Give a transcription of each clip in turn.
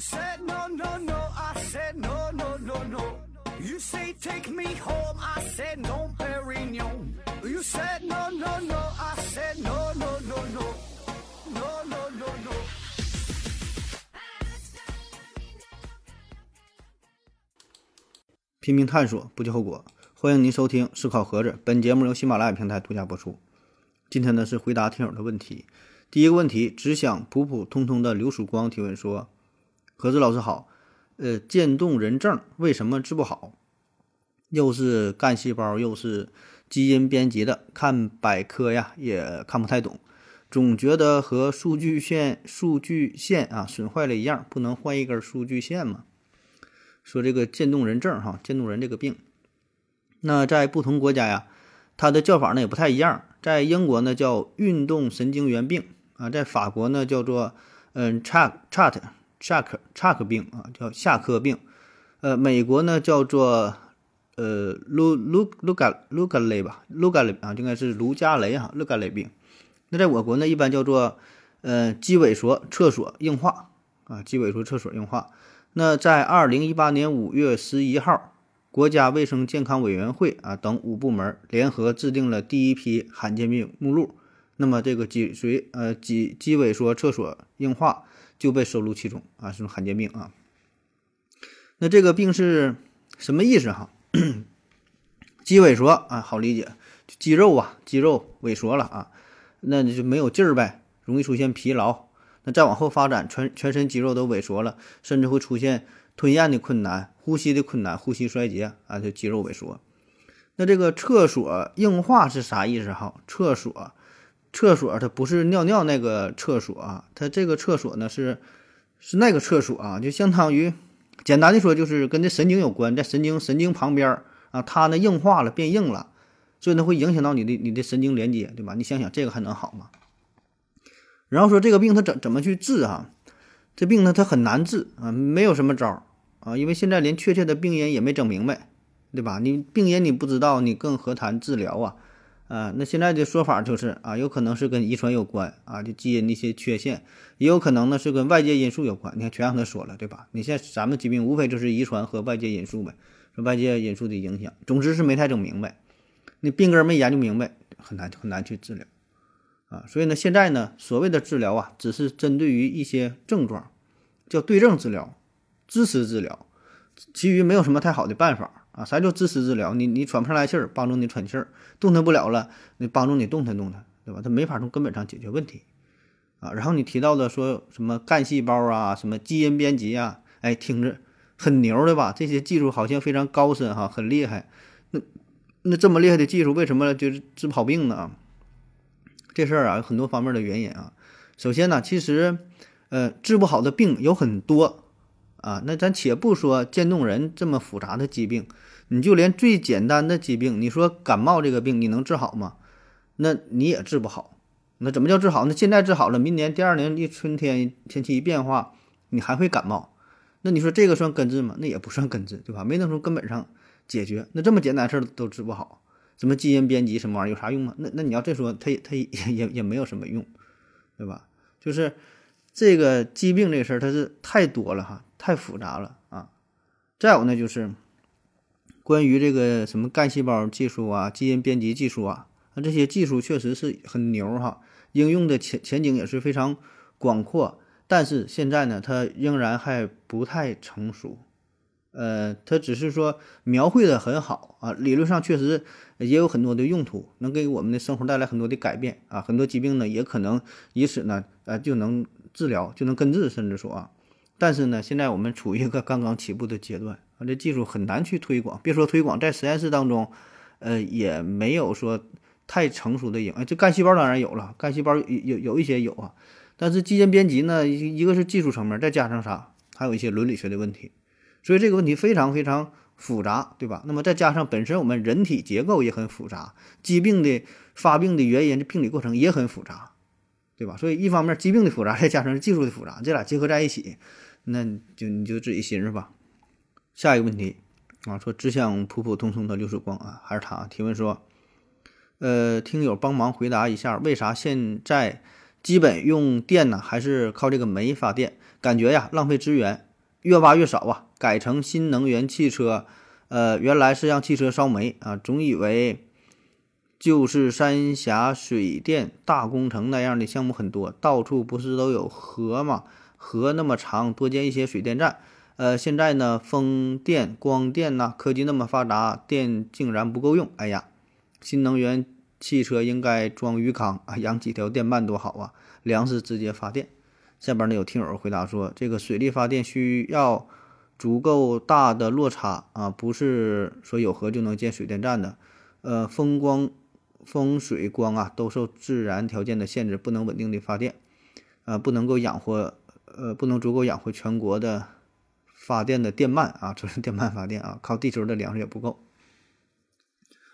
said no, no, no. I said no, no, no, no. You say take me home. I said no, Perignon. You said no, no, no. I said no, no, no, no. No, no, no, no. 拼命探索，不计后果。欢迎您收听《思考盒子》，本节目由喜马拉雅平台独家播出。今天呢是回答听友的问题。第一个问题，只想普普通通的刘曙光提问说：“盒子老师好，呃，渐冻人症为什么治不好？又是干细胞，又是基因编辑的，看百科呀也看不太懂，总觉得和数据线数据线啊损坏了一样，不能换一根数据线吗？”说这个渐冻人症哈，渐冻人这个病，那在不同国家呀，它的叫法呢也不太一样。在英国呢叫运动神经元病啊，在法国呢叫做嗯 chat chat chat chat 病啊，叫下克病。呃，美国呢叫做呃卢卢卢加卢加雷吧，卢加雷啊，应该是卢加雷哈，卢加雷病。那在我国呢一般叫做呃肌萎缩厕所硬化啊，肌萎缩厕所硬化。那在二零一八年五月十一号，国家卫生健康委员会啊等五部门联合制定了第一批罕见病目录。那么这个脊髓呃脊肌萎缩厕所硬化就被收录其中啊，是罕见病啊。那这个病是什么意思哈？肌萎缩啊，好理解，肌肉啊，肌肉萎缩了啊，那你就没有劲儿呗，容易出现疲劳。那再往后发展，全全身肌肉都萎缩了，甚至会出现吞咽的困难、呼吸的困难、呼吸衰竭啊，就肌肉萎缩。那这个厕所硬化是啥意思哈？厕所，厕所它不是尿尿那个厕所啊，它这个厕所呢是是那个厕所啊，就相当于简单的说就是跟这神经有关，在神经神经旁边啊，它呢硬化了变硬了，所以呢会影响到你的你的神经连接，对吧？你想想这个还能好吗？然后说这个病它怎怎么去治哈？这病呢它很难治啊，没有什么招儿啊，因为现在连确切的病因也没整明白，对吧？你病因你不知道，你更何谈治疗啊？啊，那现在的说法就是啊，有可能是跟遗传有关啊，就基因的一些缺陷，也有可能呢是跟外界因素有关。你看全让他说了，对吧？你现在咱们疾病无非就是遗传和外界因素呗，说外界因素的影响，总之是没太整明白，那病根没研究明白，很难很难去治疗。啊，所以呢，现在呢，所谓的治疗啊，只是针对于一些症状，叫对症治疗、支持治疗，其余没有什么太好的办法啊。啥叫支持治疗？你你喘不上来气儿，帮助你喘气儿；动弹不了了，你帮助你动弹动弹，对吧？它没法从根本上解决问题啊。然后你提到的说什么干细胞啊，什么基因编辑啊，哎，听着很牛的吧？这些技术好像非常高深哈，很厉害。那那这么厉害的技术，为什么就是治不好病呢？这事儿啊有很多方面的原因啊。首先呢，其实，呃，治不好的病有很多啊。那咱且不说渐冻人这么复杂的疾病，你就连最简单的疾病，你说感冒这个病你能治好吗？那你也治不好。那怎么叫治好？那现在治好了，明年第二年一春天天气一变化，你还会感冒？那你说这个算根治吗？那也不算根治，对吧？没能从根本上解决。那这么简单的事儿都治不好。什么基因编辑什么玩意儿有啥用吗？那那你要这说，它也它也也也没有什么用，对吧？就是这个疾病这事儿，它是太多了哈，太复杂了啊。再有呢，就是关于这个什么干细胞技术啊、基因编辑技术啊，那这些技术确实是很牛哈，应用的前前景也是非常广阔。但是现在呢，它仍然还不太成熟。呃，它只是说描绘的很好啊，理论上确实也有很多的用途，能给我们的生活带来很多的改变啊，很多疾病呢也可能以此呢呃就能治疗，就能根治，甚至说啊，但是呢，现在我们处于一个刚刚起步的阶段啊，这技术很难去推广，别说推广，在实验室当中，呃，也没有说太成熟的影，这干细胞当然有了，干细胞有有一些有啊，但是基因编辑呢，一一个是技术层面，再加上啥，还有一些伦理学的问题。所以这个问题非常非常复杂，对吧？那么再加上本身我们人体结构也很复杂，疾病的发病的原因、这病理过程也很复杂，对吧？所以一方面疾病的复杂，再加上技术的复杂，这俩结合在一起，那就你就自己寻思吧。下一个问题啊，说只想普普通通的流水光啊，还是他提问说，呃，听友帮忙回答一下，为啥现在基本用电呢？还是靠这个煤发电？感觉呀浪费资源。越挖越少啊，改成新能源汽车。呃，原来是让汽车烧煤啊，总以为就是三峡水电大工程那样的项目很多，到处不是都有河吗？河那么长，多建一些水电站。呃，现在呢，风电、光电呐，科技那么发达，电竟然不够用。哎呀，新能源汽车应该装鱼缸啊，养几条电鳗多好啊，粮食直接发电。下边呢有听友回答说，这个水力发电需要。足够大的落差啊，不是说有河就能建水电站的。呃，风光、风水光啊，都受自然条件的限制，不能稳定的发电，啊，不能够养活，呃，不能足够养活全国的发电的电鳗啊，就是电鳗发电啊，靠地球的粮食也不够。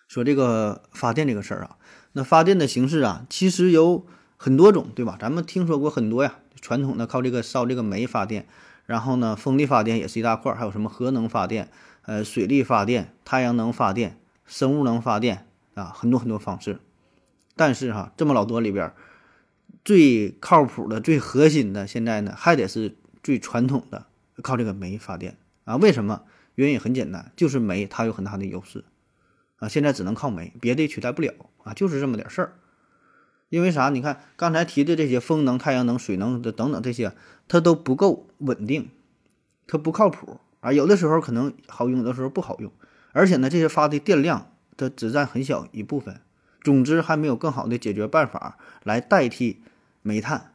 说这个发电这个事儿啊，那发电的形式啊，其实有很多种，对吧？咱们听说过很多呀，传统的靠这个烧这个煤发电。然后呢，风力发电也是一大块，还有什么核能发电、呃，水力发电、太阳能发电、生物能发电啊，很多很多方式。但是哈，这么老多里边，最靠谱的、最核心的，现在呢，还得是最传统的，靠这个煤发电啊。为什么？原因很简单，就是煤它有很大的优势啊。现在只能靠煤，别的取代不了啊，就是这么点事儿。因为啥？你看刚才提的这些风能、太阳能、水能的等等这些，它都不够稳定，它不靠谱啊。有的时候可能好用，有的时候不好用。而且呢，这些发的电量它只占很小一部分。总之，还没有更好的解决办法来代替煤炭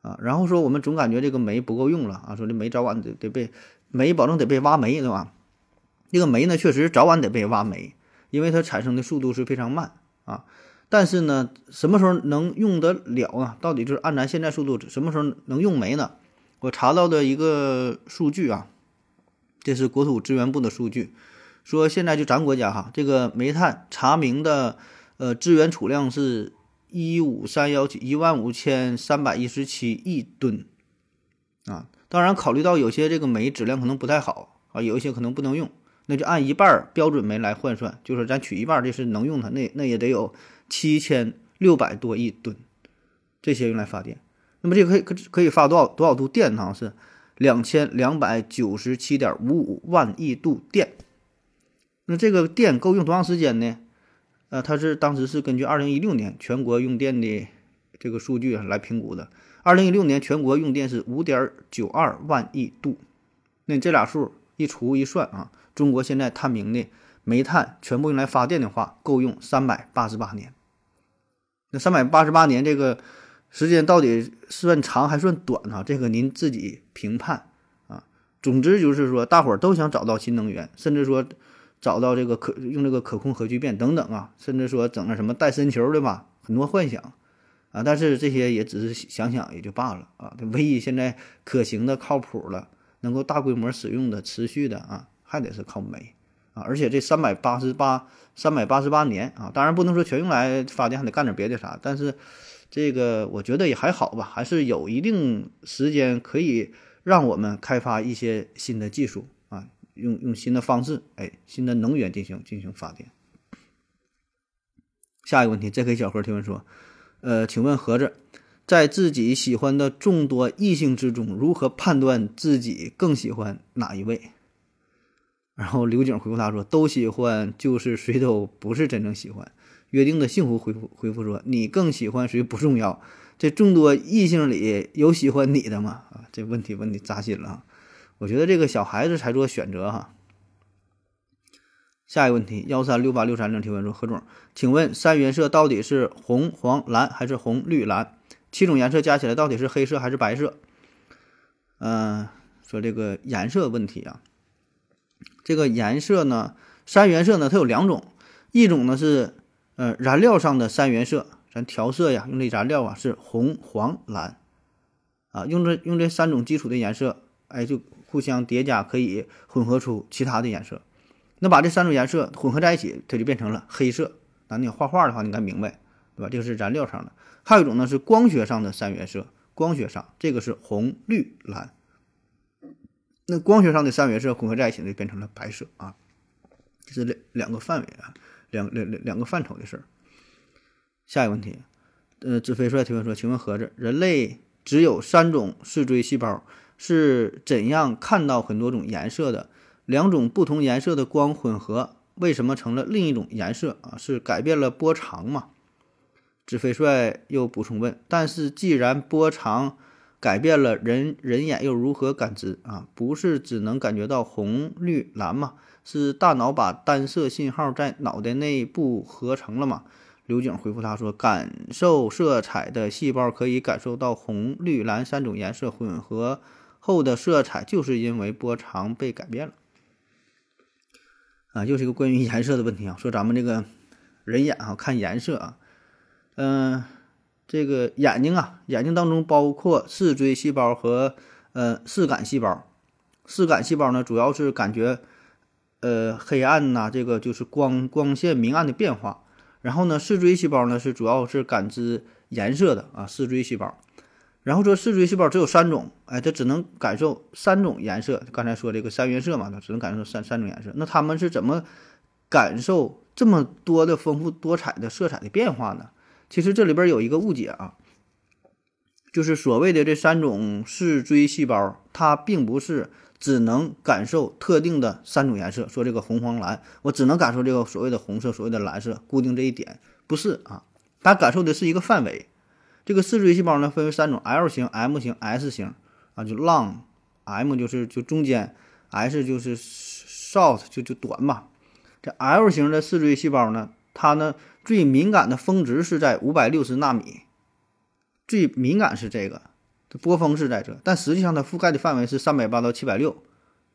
啊。然后说我们总感觉这个煤不够用了啊，说这煤早晚得得被煤保证得被挖煤，对吧？这个煤呢，确实早晚得被挖煤，因为它产生的速度是非常慢啊。但是呢，什么时候能用得了啊？到底就是按咱现在速度，什么时候能用煤呢？我查到的一个数据啊，这是国土资源部的数据，说现在就咱国家哈，这个煤炭查明的呃资源储量是一五三幺七一万五千三百一十七亿吨啊。当然，考虑到有些这个煤质量可能不太好啊，有一些可能不能用，那就按一半标准煤来换算，就是咱取一半，这是能用的，那那也得有。七千六百多亿吨，这些用来发电，那么这个可以可可以发多少多少度电呢？是两千两百九十七点五五万亿度电。那这个电够用多长时间呢？呃，它是当时是根据二零一六年全国用电的这个数据来评估的。二零一六年全国用电是五点九二万亿度。那这俩数一除一算啊，中国现在探明的煤炭全部用来发电的话，够用三百八十八年。那三百八十八年这个时间到底算长还算短呢？这个您自己评判啊。总之就是说，大伙儿都想找到新能源，甚至说找到这个可用这个可控核聚变等等啊，甚至说整个什么带森球的吧，很多幻想啊。但是这些也只是想想也就罢了啊。唯一现在可行的、靠谱的、能够大规模使用的、持续的啊，还得是靠煤。啊，而且这三百八十八三百八十八年啊，当然不能说全用来发电，还得干点别的啥。但是这个我觉得也还好吧，还是有一定时间可以让我们开发一些新的技术，用用新的方式，哎，新的能源进行进行发电。下一个问题，J.K. 小何提问说，呃，请问盒子，在自己喜欢的众多异性之中，如何判断自己更喜欢哪一位？然后刘景回复他说：“都喜欢，就是谁都不是真正喜欢。”约定的幸福回复回复说：“你更喜欢谁不重要，这众多异性里有喜欢你的吗？”啊，这问题问的扎心了。我觉得这个小孩子才做选择哈。下一个问题，幺三六八六三零提问说：“何总，请问三原色到底是红、黄、蓝还是红、绿、蓝？七种颜色加起来到底是黑色还是白色？”嗯，说这个颜色问题啊。这个颜色呢，三原色呢，它有两种，一种呢是呃燃料上的三原色，咱调色呀用的燃料啊是红、黄、蓝，啊用这用这三种基础的颜色，哎就互相叠加可以混合出其他的颜色，那把这三种颜色混合在一起，它就变成了黑色。那你画画的话，你该明白，对吧？这个是燃料上的，还有一种呢是光学上的三原色，光学上这个是红、绿、蓝。那光学上的三原色混合在一起就变成了白色啊，这是两两个范围啊，两两两两个范畴的事儿。下一个问题，呃，子飞帅提问说：“请问盒子，人类只有三种视锥细胞，是怎样看到很多种颜色的？两种不同颜色的光混合，为什么成了另一种颜色啊？是改变了波长吗？纸飞帅又补充问：但是既然波长改变了，人人眼又如何感知啊？不是只能感觉到红、绿、蓝吗？是大脑把单色信号在脑袋内部合成了吗？刘景回复他说：“感受色彩的细胞可以感受到红、绿、蓝三种颜色混合后的色彩，就是因为波长被改变了。”啊，又是一个关于颜色的问题啊。说咱们这个人眼啊，看颜色啊，嗯，这个眼睛啊，眼睛当中包括视锥细胞和呃视感细胞。视感细胞呢，主要是感觉呃黑暗呐，这个就是光光线明暗的变化。然后呢，视锥细胞呢是主要是感知颜色的啊，视锥细胞。然后说视锥细胞只有三种，哎，它只能感受三种颜色。刚才说这个三原色嘛，它只能感受三三种颜色。那他们是怎么感受这么多的丰富多彩的色彩的变化呢？其实这里边有一个误解啊，就是所谓的这三种视锥细胞，它并不是。只能感受特定的三种颜色，说这个红黄蓝，我只能感受这个所谓的红色，所谓的蓝色，固定这一点不是啊，它感受的是一个范围。这个视锥细胞呢分为三种：L 型、M 型、S 型啊，就 long，M 就是就中间，S 就是 short 就就短嘛。这 L 型的视锥细胞呢，它呢最敏感的峰值是在五百六十纳米，最敏感是这个。波峰是在这，但实际上它覆盖的范围是三百八到七百六，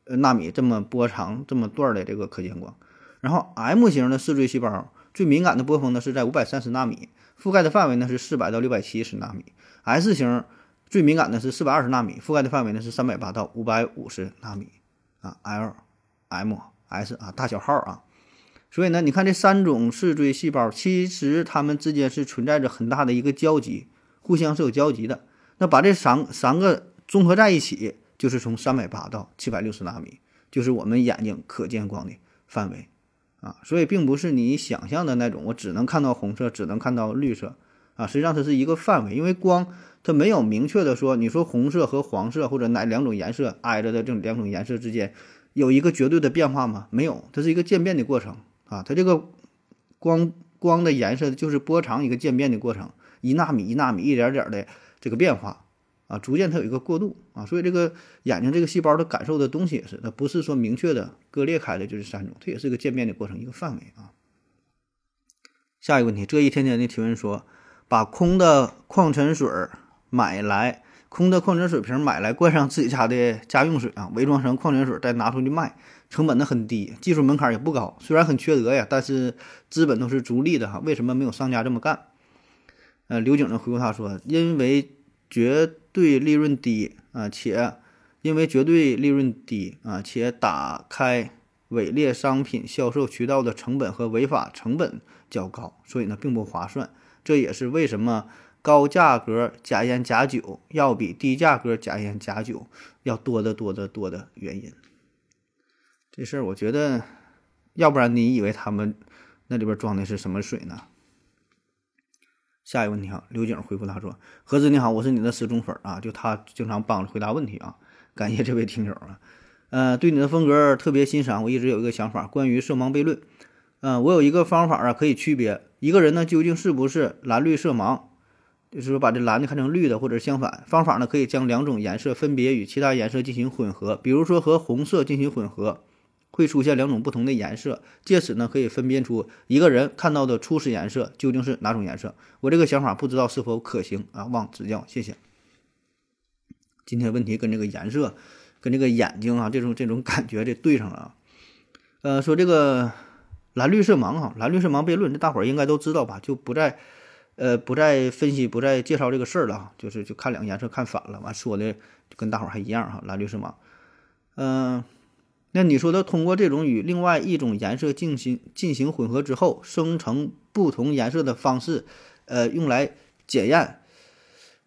呃纳米这么波长这么段的这个可见光。然后 M 型的视锥细胞最敏感的波峰呢是在五百三十纳米，覆盖的范围呢是四百到六百七十纳米。S 型最敏感的是四百二十纳米，覆盖的范围呢是三百八到五百五十纳米。啊，L、M、S 啊大小号啊。所以呢，你看这三种视锥细胞，其实它们之间是存在着很大的一个交集，互相是有交集的。那把这三三个综合在一起，就是从三百八到七百六十纳米，就是我们眼睛可见光的范围啊。所以并不是你想象的那种，我只能看到红色，只能看到绿色啊。实际上它是一个范围，因为光它没有明确的说，你说红色和黄色或者哪两种颜色挨着的这种两种颜色之间有一个绝对的变化吗？没有，它是一个渐变的过程啊。它这个光光的颜色就是波长一个渐变的过程，一纳米一纳米一点点的。这个变化啊，逐渐它有一个过渡啊，所以这个眼睛这个细胞它感受的东西也是，它不是说明确的割裂开的就是三种，它也是一个渐变的过程，一个范围啊。下一个问题，这一天天的提问说，把空的矿泉水买来，空的矿泉水瓶买来灌上自己家的家用水啊，伪装成矿泉水再拿出去卖，成本呢很低，技术门槛也不高，虽然很缺德呀，但是资本都是逐利的哈，为什么没有商家这么干？呃，刘景呢回复他说，因为。绝对利润低啊，且因为绝对利润低啊，且打开伪劣商品销售渠道的成本和违法成本较高，所以呢并不划算。这也是为什么高价格假烟假酒要比低价格假烟假酒要多得多得多的原因。这事儿我觉得，要不然你以为他们那里边装的是什么水呢？下一个问题啊，刘景回复他说：“何子你好，我是你的死忠粉啊，就他经常帮着回答问题啊，感谢这位听友啊，呃，对你的风格特别欣赏。我一直有一个想法，关于色盲悖论，嗯，我有一个方法啊，可以区别一个人呢究竟是不是蓝绿色盲，就是说把这蓝的看成绿的，或者相反。方法呢可以将两种颜色分别与其他颜色进行混合，比如说和红色进行混合。”会出现两种不同的颜色，借此呢可以分辨出一个人看到的初始颜色究竟是哪种颜色。我这个想法不知道是否可行啊？望指教，谢谢。今天问题跟这个颜色、跟这个眼睛啊这种这种感觉这对上了啊。呃，说这个蓝绿色盲哈，蓝绿色盲悖论，这大伙儿应该都知道吧？就不再呃不再分析、不再介绍这个事儿了哈。就是就看两个颜色看反了，完说的就跟大伙儿还一样哈。蓝绿色盲，嗯。那你说的通过这种与另外一种颜色进行进行混合之后生成不同颜色的方式，呃，用来检验，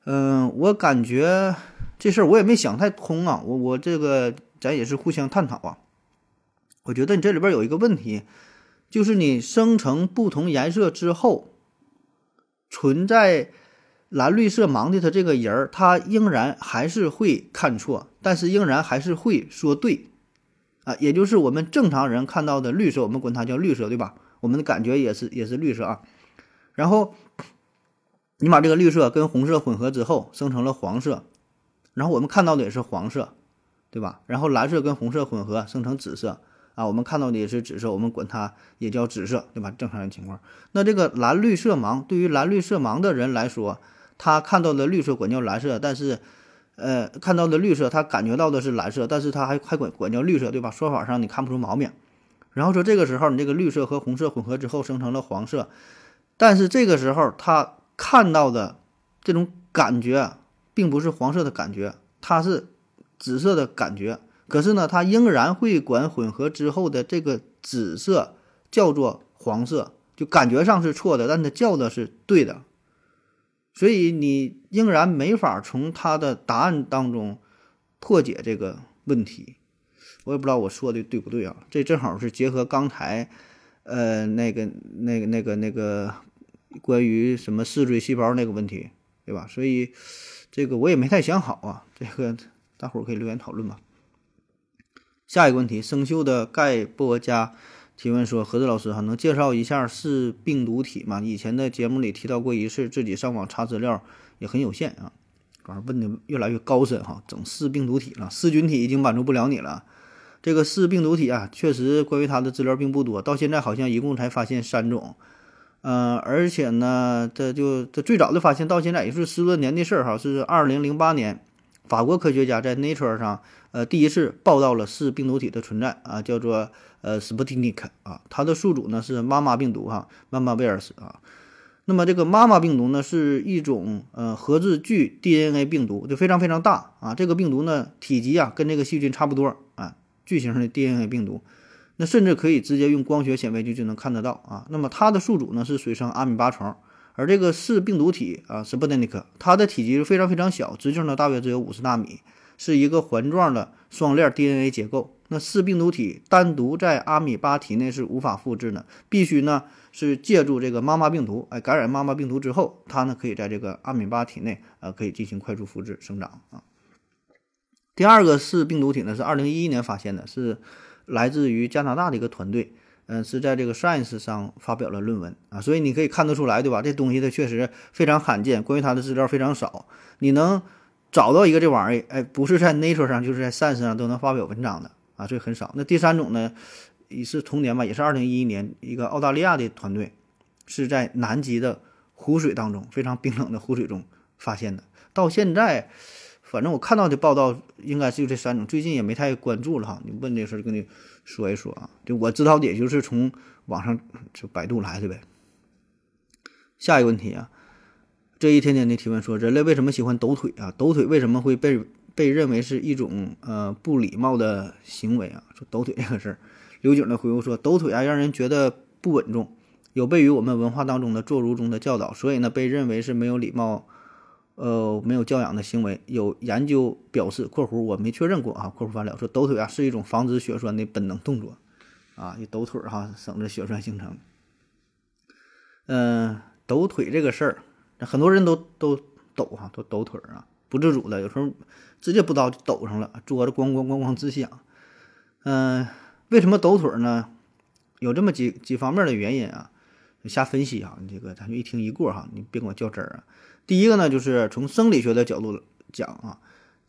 嗯，我感觉这事儿我也没想太通啊。我我这个咱也是互相探讨啊。我觉得你这里边有一个问题，就是你生成不同颜色之后，存在蓝绿色盲的他这个人儿，他仍然还是会看错，但是仍然还是会说对，啊，也就是我们正常人看到的绿色，我们管它叫绿色，对吧？我们的感觉也是也是绿色啊。然后你把这个绿色跟红色混合之后，生成了黄色，然后我们看到的也是黄色，对吧？然后蓝色跟红色混合生成紫色。啊，我们看到的也是紫色，我们管它也叫紫色，对吧？正常人情况。那这个蓝绿色盲，对于蓝绿色盲的人来说，他看到的绿色管叫蓝色，但是，呃，看到的绿色他感觉到的是蓝色，但是他还还管管叫绿色，对吧？说法上你看不出毛病。然后说这个时候你这个绿色和红色混合之后生成了黄色，但是这个时候他看到的这种感觉并不是黄色的感觉，它是紫色的感觉。可是呢，他仍然会管混合之后的这个紫色叫做黄色，就感觉上是错的，但他叫的是对的，所以你仍然没法从他的答案当中破解这个问题。我也不知道我说的对不对啊？这正好是结合刚才，呃，那个、那个、那个、那个关于什么视锥细胞那个问题，对吧？所以这个我也没太想好啊，这个大伙儿可以留言讨论吧。下一个问题，生锈的盖波加提问说：“何子老师哈，能介绍一下是病毒体吗？以前的节目里提到过一次，自己上网查资料也很有限啊。反正问的越来越高深哈，整四病毒体了，四菌体已经满足不了你了。这个四病毒体啊，确实关于它的资料并不多，到现在好像一共才发现三种。嗯，而且呢，这就这最早的发现到现在也是十多年的事儿哈，是二零零八年，法国科学家在 Nature 上。”呃，第一次报道了是病毒体的存在啊，叫做呃 Sputnik 啊，它的宿主呢是妈妈病毒哈，妈妈 virus 啊。那么这个妈妈病毒呢是一种呃核质巨 DNA 病毒，就非常非常大啊。这个病毒呢体积啊跟这个细菌差不多啊，巨型的 DNA 病毒，那甚至可以直接用光学显微镜就能看得到啊。那么它的宿主呢是水生阿米巴虫，而这个是病毒体啊 Sputnik，它的体积非常非常小，直径呢大约只有五十纳米。是一个环状的双链 DNA 结构。那四病毒体单独在阿米巴体内是无法复制的，必须呢是借助这个妈妈病毒，哎，感染妈妈病毒之后，它呢可以在这个阿米巴体内呃可以进行快速复制生长啊。第二个是病毒体呢是二零一一年发现的，是来自于加拿大的一个团队，嗯，是在这个 Science 上发表了论文啊，所以你可以看得出来，对吧？这东西它确实非常罕见，关于它的资料非常少，你能。找到一个这玩意儿，哎，不是在 Nature 上，就是在 Science 上都能发表文章的啊，这很少。那第三种呢，也是同年吧，也是二零一一年，一个澳大利亚的团队是在南极的湖水当中，非常冰冷的湖水中发现的。到现在，反正我看到的报道应该是就这三种，最近也没太关注了哈。你问这事儿，跟你说一说啊，就我知道的，也就是从网上就百度来的呗。下一个问题啊。这一天天的提问说：人类为什么喜欢抖腿啊？抖腿为什么会被被认为是一种呃不礼貌的行为啊？说抖腿这个事儿，刘景的回复说：抖腿啊，让人觉得不稳重，有悖于我们文化当中的坐如钟的教导，所以呢，被认为是没有礼貌，呃，没有教养的行为。有研究表示（括弧我没确认过啊）（括弧完了）说抖腿啊是一种防止血栓的本能动作啊，一抖腿哈，省着血栓形成。嗯，抖腿这个事儿。很多人都都抖哈，都抖腿儿啊，不自主的，有时候直接不知道就抖上了，桌子咣咣咣咣直响。嗯，为什么抖腿呢？有这么几几方面的原因啊，瞎分析啊，这个咱就一听一过哈，你别跟我较真儿啊。第一个呢，就是从生理学的角度讲啊。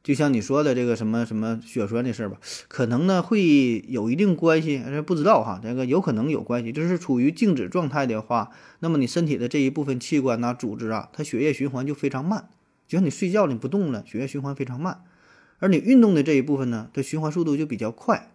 就像你说的这个什么什么血栓的事儿吧，可能呢会有一定关系，不知道哈，这个有可能有关系。就是处于静止状态的话，那么你身体的这一部分器官呐、组织啊，它血液循环就非常慢。就像你睡觉你不动了，血液循环非常慢，而你运动的这一部分呢，它循环速度就比较快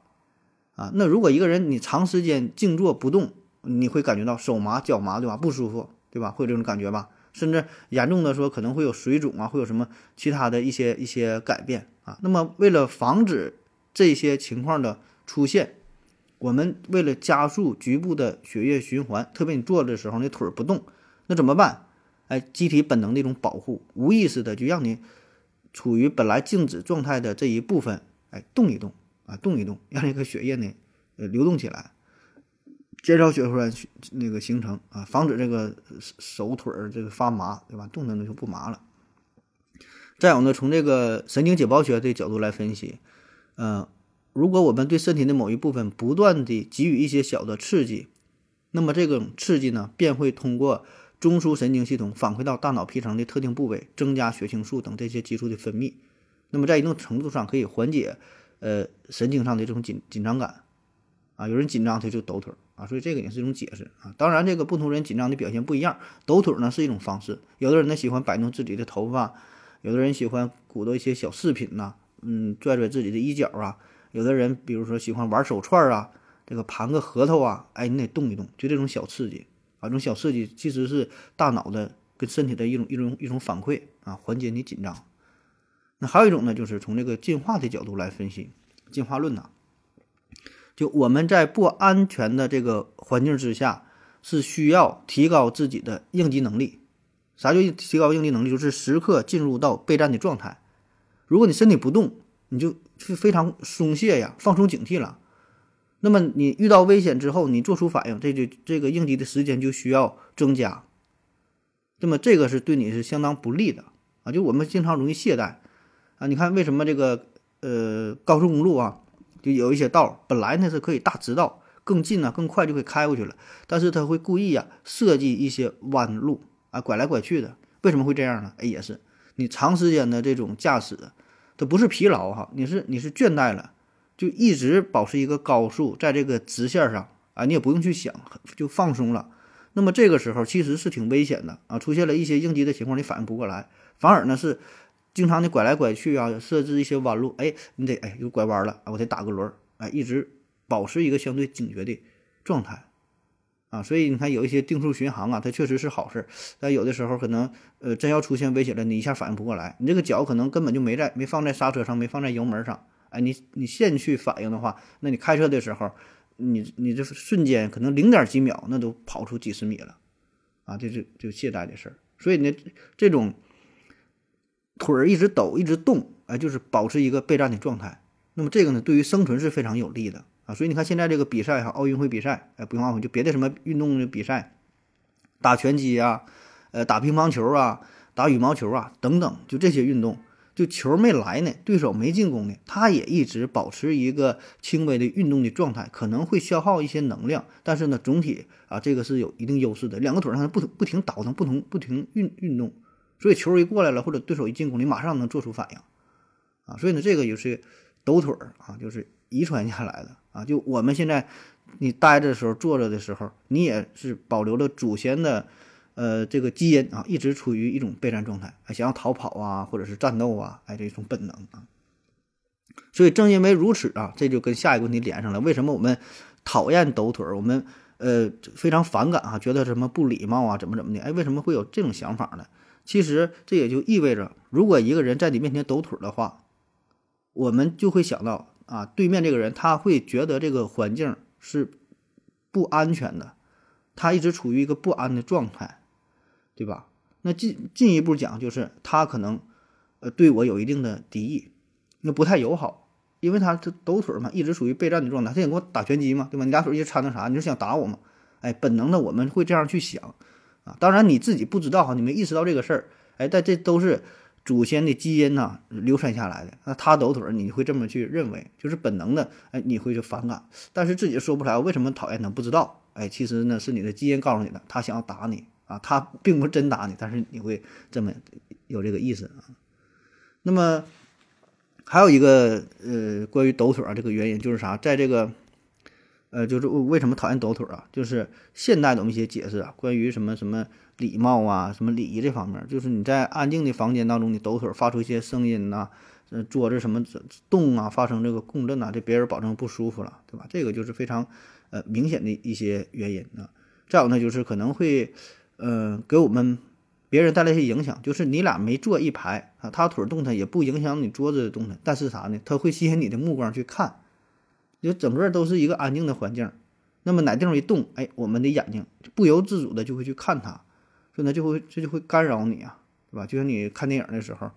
啊。那如果一个人你长时间静坐不动，你会感觉到手麻、脚麻，对吧？不舒服，对吧？会有这种感觉吧？甚至严重的说，可能会有水肿啊，会有什么其他的一些一些改变啊。那么，为了防止这些情况的出现，我们为了加速局部的血液循环，特别你坐的时候，你腿不动，那怎么办？哎，机体本能的一种保护，无意识的就让你处于本来静止状态的这一部分，哎，动一动啊，动一动，让这个血液呢，呃，流动起来。减少血栓那个形成啊，防止这个手腿儿这个发麻，对吧？动弹的就不麻了。再有呢，从这个神经解剖学的角度来分析，呃，如果我们对身体的某一部分不断的给予一些小的刺激，那么这种刺激呢，便会通过中枢神经系统反馈到大脑皮层的特定部位，增加血清素等这些激素的分泌。那么在一定程度上可以缓解呃神经上的这种紧紧张感啊，有人紧张他就抖腿啊，所以这个也是一种解释啊。当然，这个不同人紧张的表现不一样，抖腿呢是一种方式，有的人呢喜欢摆弄自己的头发。有的人喜欢鼓捣一些小饰品呐，嗯，拽拽自己的衣角啊。有的人，比如说喜欢玩手串啊，这个盘个核桃啊，哎，你得动一动，就这种小刺激啊，这种小刺激其实是大脑的跟身体的一种一种一种反馈啊，缓解你紧张。那还有一种呢，就是从这个进化的角度来分析，进化论呐，就我们在不安全的这个环境之下，是需要提高自己的应急能力。啥叫提高应急能力？就是时刻进入到备战的状态。如果你身体不动，你就非常松懈呀，放松警惕了。那么你遇到危险之后，你做出反应，这就这个应急的时间就需要增加。那么这个是对你是相当不利的啊！就我们经常容易懈怠啊。你看为什么这个呃高速公路啊，就有一些道本来呢是可以大直道，更近呢更快就可以开过去了，但是他会故意呀设计一些弯路。啊，拐来拐去的，为什么会这样呢？哎，也是你长时间的这种驾驶，它不是疲劳哈，你是你是倦怠了，就一直保持一个高速，在这个直线上啊，你也不用去想，就放松了。那么这个时候其实是挺危险的啊，出现了一些应急的情况，你反应不过来，反而呢是经常的拐来拐去啊，设置一些弯路，哎，你得哎又拐弯了，我得打个轮儿，哎，一直保持一个相对警觉的状态。啊，所以你看有一些定速巡航啊，它确实是好事。但有的时候可能，呃，真要出现危险了，你一下反应不过来，你这个脚可能根本就没在，没放在刹车上，没放在油门上。哎，你你现去反应的话，那你开车的时候，你你这瞬间可能零点几秒，那都跑出几十米了，啊，这是就懈怠的事儿。所以呢，这种腿儿一直抖，一直动，哎，就是保持一个备战的状态。那么这个呢，对于生存是非常有利的。啊，所以你看现在这个比赛哈，奥运会比赛，哎，不用奥运，就别的什么运动的比赛，打拳击啊，呃，打乒乓球啊，打羽毛球啊，等等，就这些运动，就球没来呢，对手没进攻呢，他也一直保持一个轻微的运动的状态，可能会消耗一些能量，但是呢，总体啊，这个是有一定优势的，两个腿上不不停倒腾，不同不停运运动，所以球一过来了，或者对手一进攻，你马上能做出反应，啊，所以呢，这个也是抖腿儿啊，就是遗传下来的。啊，就我们现在，你待着的时候，坐着的时候，你也是保留了祖先的，呃，这个基因啊，一直处于一种备战状态，想要逃跑啊，或者是战斗啊，哎，这种本能啊。所以正因为如此啊，这就跟下一个问题连上了。为什么我们讨厌抖腿儿？我们呃非常反感啊，觉得什么不礼貌啊，怎么怎么的？哎，为什么会有这种想法呢？其实这也就意味着，如果一个人在你面前抖腿儿的话，我们就会想到。啊，对面这个人他会觉得这个环境是不安全的，他一直处于一个不安的状态，对吧？那进进一步讲，就是他可能呃对我有一定的敌意，那不太友好，因为他这抖腿嘛，一直处于备战的状态，他想给我打拳击嘛，对吧？你俩手一直掺着啥？你是想打我吗？哎，本能的我们会这样去想啊。当然你自己不知道哈，你没意识到这个事儿，哎，但这都是。祖先的基因呐，流传下来的。那他抖腿，你会这么去认为，就是本能的，哎，你会去反感，但是自己说不出来为什么讨厌他，不知道。哎，其实呢，是你的基因告诉你的，他想要打你啊，他并不是真打你，但是你会这么有这个意思啊。那么还有一个呃，关于抖腿啊这个原因就是啥，在这个呃，就是为什么讨厌抖腿啊，就是现代的一些解释啊，关于什么什么。礼貌啊，什么礼仪这方面，就是你在安静的房间当中，你抖腿发出一些声音呐，呃，桌子什么动啊，发生这个共振呐，这别人保证不舒服了，对吧？这个就是非常呃明显的一些原因啊。再有呢，就是可能会呃给我们别人带来一些影响，就是你俩没坐一排啊，他腿动弹也不影响你桌子动弹，但是啥呢？他会吸引你的目光去看，就整个都是一个安静的环境，那么哪地方一动，哎，我们的眼睛不由自主的就会去看它。所以呢，就会这就会干扰你啊，对吧？就像你看电影的时候，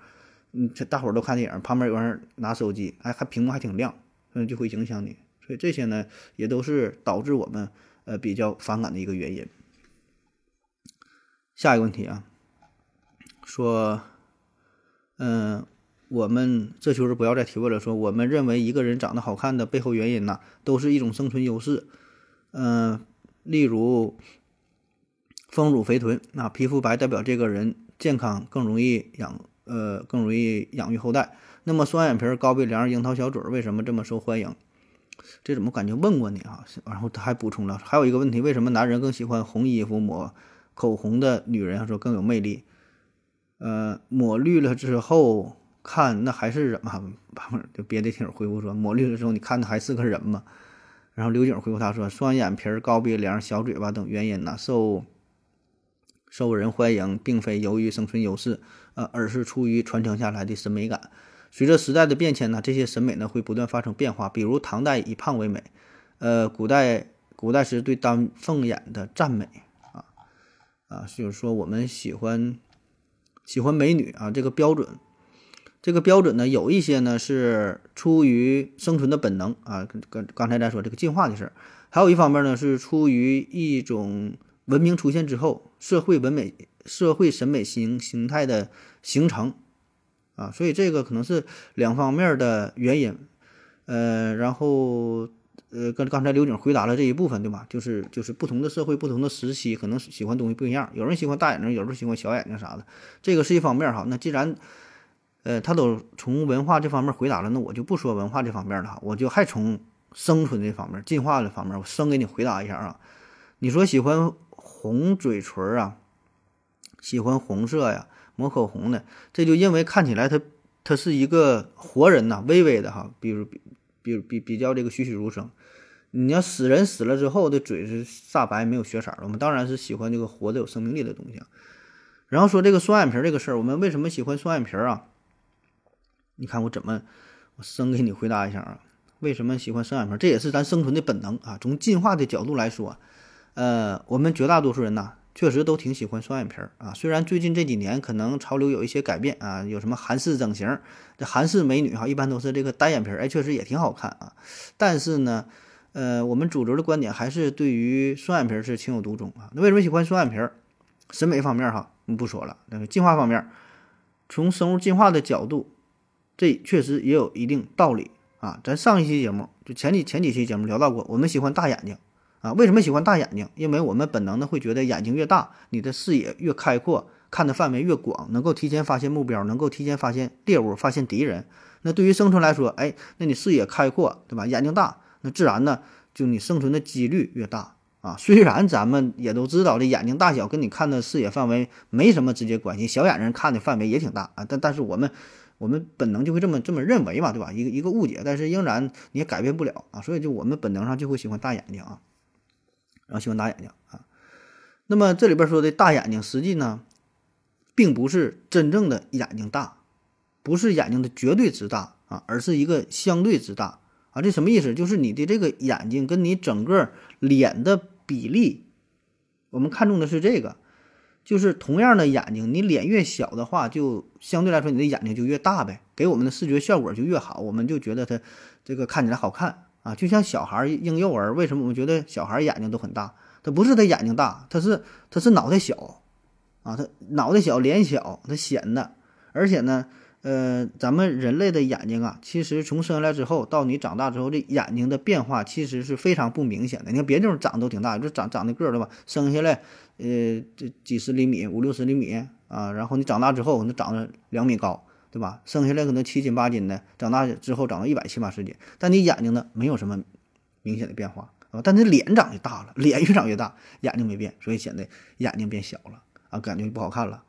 嗯，这大伙儿都看电影，旁边有人拿手机，哎，还屏幕还挺亮，嗯，就会影响你。所以这些呢，也都是导致我们呃比较反感的一个原因。下一个问题啊，说，嗯，我们这就是不要再提问了。说我们认为一个人长得好看的背后原因呢，都是一种生存优势。嗯，例如丰乳肥臀，那皮肤白代表这个人健康，更容易养呃更容易养育后代。那么双眼皮、高鼻梁、樱桃小嘴为什么这么受欢迎？这怎么感觉问过你啊？然后他还补充了，还有一个问题，为什么男人更喜欢红衣服抹？口红的女人说更有魅力，呃，抹绿了之后看那还是人吗？就别的听友回复说抹绿了之后你看的还是个人吗？然后刘景回复他说双眼皮、高鼻梁、小嘴巴等原因呢受受人欢迎，并非由于生存优势，呃，而是出于传承下来的审美感。随着时代的变迁呢，这些审美呢会不断发生变化。比如唐代以胖为美，呃，古代古代时对丹凤眼的赞美啊。啊，就是说我们喜欢喜欢美女啊，这个标准，这个标准呢，有一些呢是出于生存的本能啊，跟刚才咱说这个进化的事儿，还有一方面呢是出于一种文明出现之后，社会文美、社会审美形形态的形成啊，所以这个可能是两方面的原因，呃，然后。呃，跟刚才刘景回答了这一部分，对吧？就是就是不同的社会、不同的时期，可能喜欢东西不一样。有人喜欢大眼睛，有人喜欢小眼睛啥的，这个是一方面哈。那既然，呃，他都从文化这方面回答了，那我就不说文化这方面了，我就还从生存这方面、进化的方面，我生给你回答一下啊。你说喜欢红嘴唇啊，喜欢红色呀，抹口红的，这就因为看起来他他是一个活人呐，微微的哈，比如比比比比较这个栩栩如生。你要死人死了之后的嘴是煞白没有血色儿，我们当然是喜欢这个活的有生命力的东西。然后说这个双眼皮这个事儿，我们为什么喜欢双眼皮啊？你看我怎么我生给你回答一下啊？为什么喜欢双眼皮？这也是咱生存的本能啊。从进化的角度来说，呃，我们绝大多数人呐，确实都挺喜欢双眼皮儿啊。虽然最近这几年可能潮流有一些改变啊，有什么韩式整形，这韩式美女哈，一般都是这个单眼皮儿，哎，确实也挺好看啊。但是呢。呃，我们主流的观点还是对于双眼皮是情有独钟啊。那为什么喜欢双眼皮？审美方面哈，不说了。那个进化方面，从生物进化的角度，这确实也有一定道理啊。咱上一期节目就前几前几期节目聊到过，我们喜欢大眼睛啊。为什么喜欢大眼睛？因为我们本能的会觉得眼睛越大，你的视野越开阔，看的范围越广，能够提前发现目标，能够提前发现猎物、发现敌人。那对于生存来说，哎，那你视野开阔，对吧？眼睛大。那自然呢，就你生存的几率越大啊。虽然咱们也都知道，这眼睛大小跟你看的视野范围没什么直接关系，小眼睛看的范围也挺大啊。但但是我们我们本能就会这么这么认为嘛，对吧？一个一个误解，但是仍然你也改变不了啊。所以就我们本能上就会喜欢大眼睛啊，然后喜欢大眼睛啊。那么这里边说的大眼睛，实际呢，并不是真正的眼睛大，不是眼睛的绝对值大啊，而是一个相对值大。啊，这什么意思？就是你的这个眼睛跟你整个脸的比例，我们看重的是这个，就是同样的眼睛，你脸越小的话，就相对来说你的眼睛就越大呗，给我们的视觉效果就越好，我们就觉得它这个看起来好看啊。就像小孩婴幼儿，为什么我们觉得小孩眼睛都很大？他不是他眼睛大，他是他是脑袋小啊，他脑袋小，脸小，他显的，而且呢。呃，咱们人类的眼睛啊，其实从生下来之后到你长大之后，这眼睛的变化其实是非常不明显的。你看别地方长都挺大，就长长的个儿对吧？生下来，呃，这几十厘米、五六十厘米啊，然后你长大之后，那长了两米高，对吧？生下来可能七斤八斤的，长大之后长到一百七八十斤，但你眼睛呢，没有什么明显的变化啊。但你脸长得大了，脸越长越大，眼睛没变，所以显得眼睛变小了啊，感觉不好看了。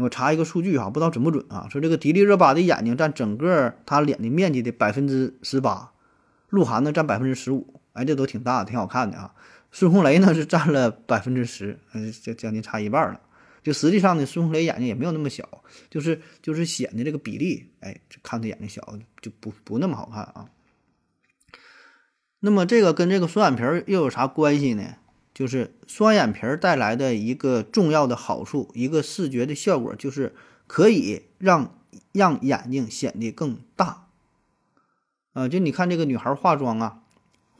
我查一个数据哈，不知道准不准啊？说这个迪丽热巴的眼睛占整个她脸的面积的百分之十八，鹿晗呢占百分之十五，哎，这都挺大，挺好看的啊。孙红雷呢是占了百分之十，嗯，将将近差一半了。就实际上呢，孙红雷眼睛也没有那么小，就是就是显得这个比例，哎，看他眼睛小就不不那么好看啊。那么这个跟这个双眼皮又有啥关系呢？就是双眼皮儿带来的一个重要的好处，一个视觉的效果，就是可以让让眼睛显得更大。啊，就你看这个女孩化妆啊，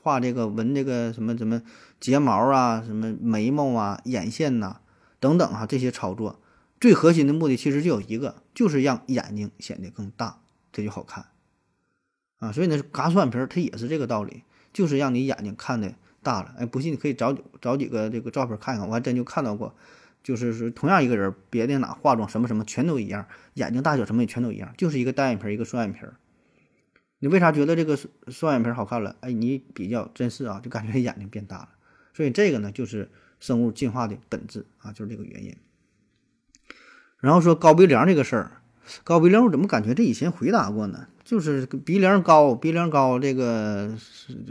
画这个纹这个什么什么睫毛啊，什么眉毛啊、眼线呐、等等哈，这些操作最核心的目的其实就有一个，就是让眼睛显得更大，这就好看啊。所以呢，嘎双眼皮儿它也是这个道理，就是让你眼睛看的大了。哎，不信你可以找找几个这个照片看看，我还真就看到过，就是说同样一个人，别的哪化妆什么什么全都一样，眼睛大小什么也全都一样，就是一个单眼皮，一个双眼皮。你为啥觉得这个双双眼皮好看了？哎，你比较真是啊，就感觉眼睛变大了。所以这个呢，就是生物进化的本质啊，就是这个原因。然后说高鼻梁这个事儿，高鼻梁我怎么感觉这以前回答过呢？就是鼻梁高，鼻梁高，这个